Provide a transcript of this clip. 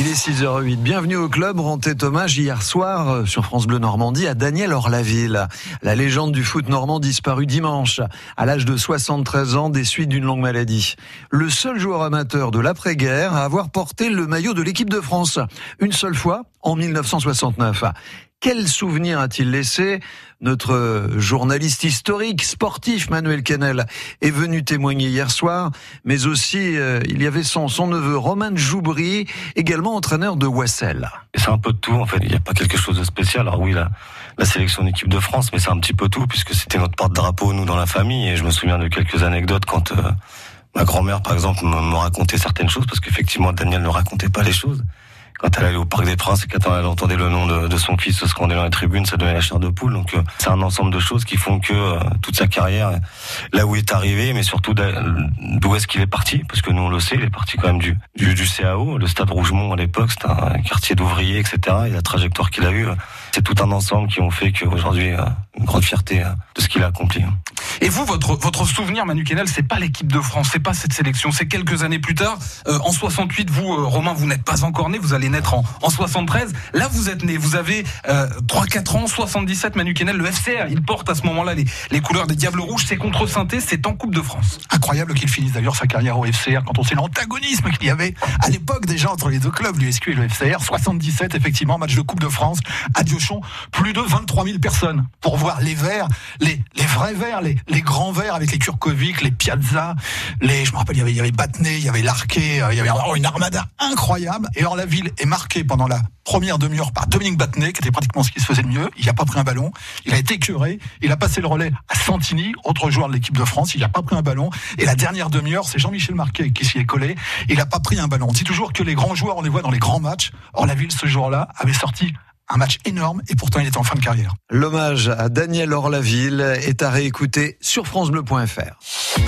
Il est 6h08. Bienvenue au club. Rendez hommage hier soir euh, sur France Bleu Normandie à Daniel Orlaville. La légende du foot normand disparu dimanche à l'âge de 73 ans des suites d'une longue maladie. Le seul joueur amateur de l'après-guerre à avoir porté le maillot de l'équipe de France. Une seule fois en 1969. Quel souvenir a-t-il laissé Notre journaliste historique, sportif, Manuel Kennel, est venu témoigner hier soir, mais aussi euh, il y avait son, neveu Romain Joubry, également entraîneur de Wassel. C'est un peu de tout en fait, il n'y a pas quelque chose de spécial. Alors oui, la, la sélection d'équipe de France, mais c'est un petit peu tout, puisque c'était notre porte-drapeau, nous, dans la famille, et je me souviens de quelques anecdotes quand... Euh, ma grand-mère, par exemple, me racontait certaines choses, parce qu'effectivement, Daniel ne racontait pas les choses quand elle allait au Parc des Princes et quand elle entendait le nom de, son fils se scander dans les tribunes, ça donnait la chair de poule. Donc euh, c'est un ensemble de choses qui font que euh, toute sa carrière, là où il est arrivé, mais surtout d'où est-ce qu'il est parti, parce que nous on le sait, il est parti quand même du, du, du CAO, le Stade Rougemont à l'époque, c'était un quartier d'ouvriers, etc. Et la trajectoire qu'il a eue, c'est tout un ensemble qui ont fait qu'aujourd'hui, euh, une grande fierté de ce qu'il a accompli. Et vous, votre, votre souvenir, Manu Kennel, c'est pas l'équipe de France, c'est pas cette sélection, c'est quelques années plus tard. Euh, en 68, vous, euh, Romain, vous n'êtes pas encore né, vous allez naître en, en 73. Là, vous êtes né, vous avez euh, 3-4 ans, 77, Manu Kennel, le FCR, il porte à ce moment-là les, les couleurs des Diables Rouges, c'est contre saint c'est en Coupe de France. Incroyable qu'il finisse d'ailleurs sa carrière au FCR quand on sait l'antagonisme qu'il y avait à l'époque déjà entre les deux clubs, l'USQ et le FCR. 77, effectivement, match de Coupe de France à Diochon, plus de 23 000 personnes pour voir les verts, les, les vrais verts, les, les grands verts avec les Kurkovic, les Piazza, les, je me rappelle, il y avait, il y avait Batney, il y avait Larquet, euh, il y avait oh, une armada incroyable. Et alors la ville est marquée pendant la première demi-heure par Dominique Battenet, qui était pratiquement ce qui se faisait le mieux. Il n'a pas pris un ballon. Il a été écœuré. Il a passé le relais à Santini, autre joueur de l'équipe de France. Il n'a pas pris un ballon. Et la dernière demi-heure, c'est Jean-Michel Marquet qui s'y est collé. Il n'a pas pris un ballon. On dit toujours que les grands joueurs, on les voit dans les grands matchs. Or, la ville, ce jour-là, avait sorti un match énorme et pourtant il était en fin de carrière. L'hommage à Daniel Orlaville est à réécouter sur francebleu.fr.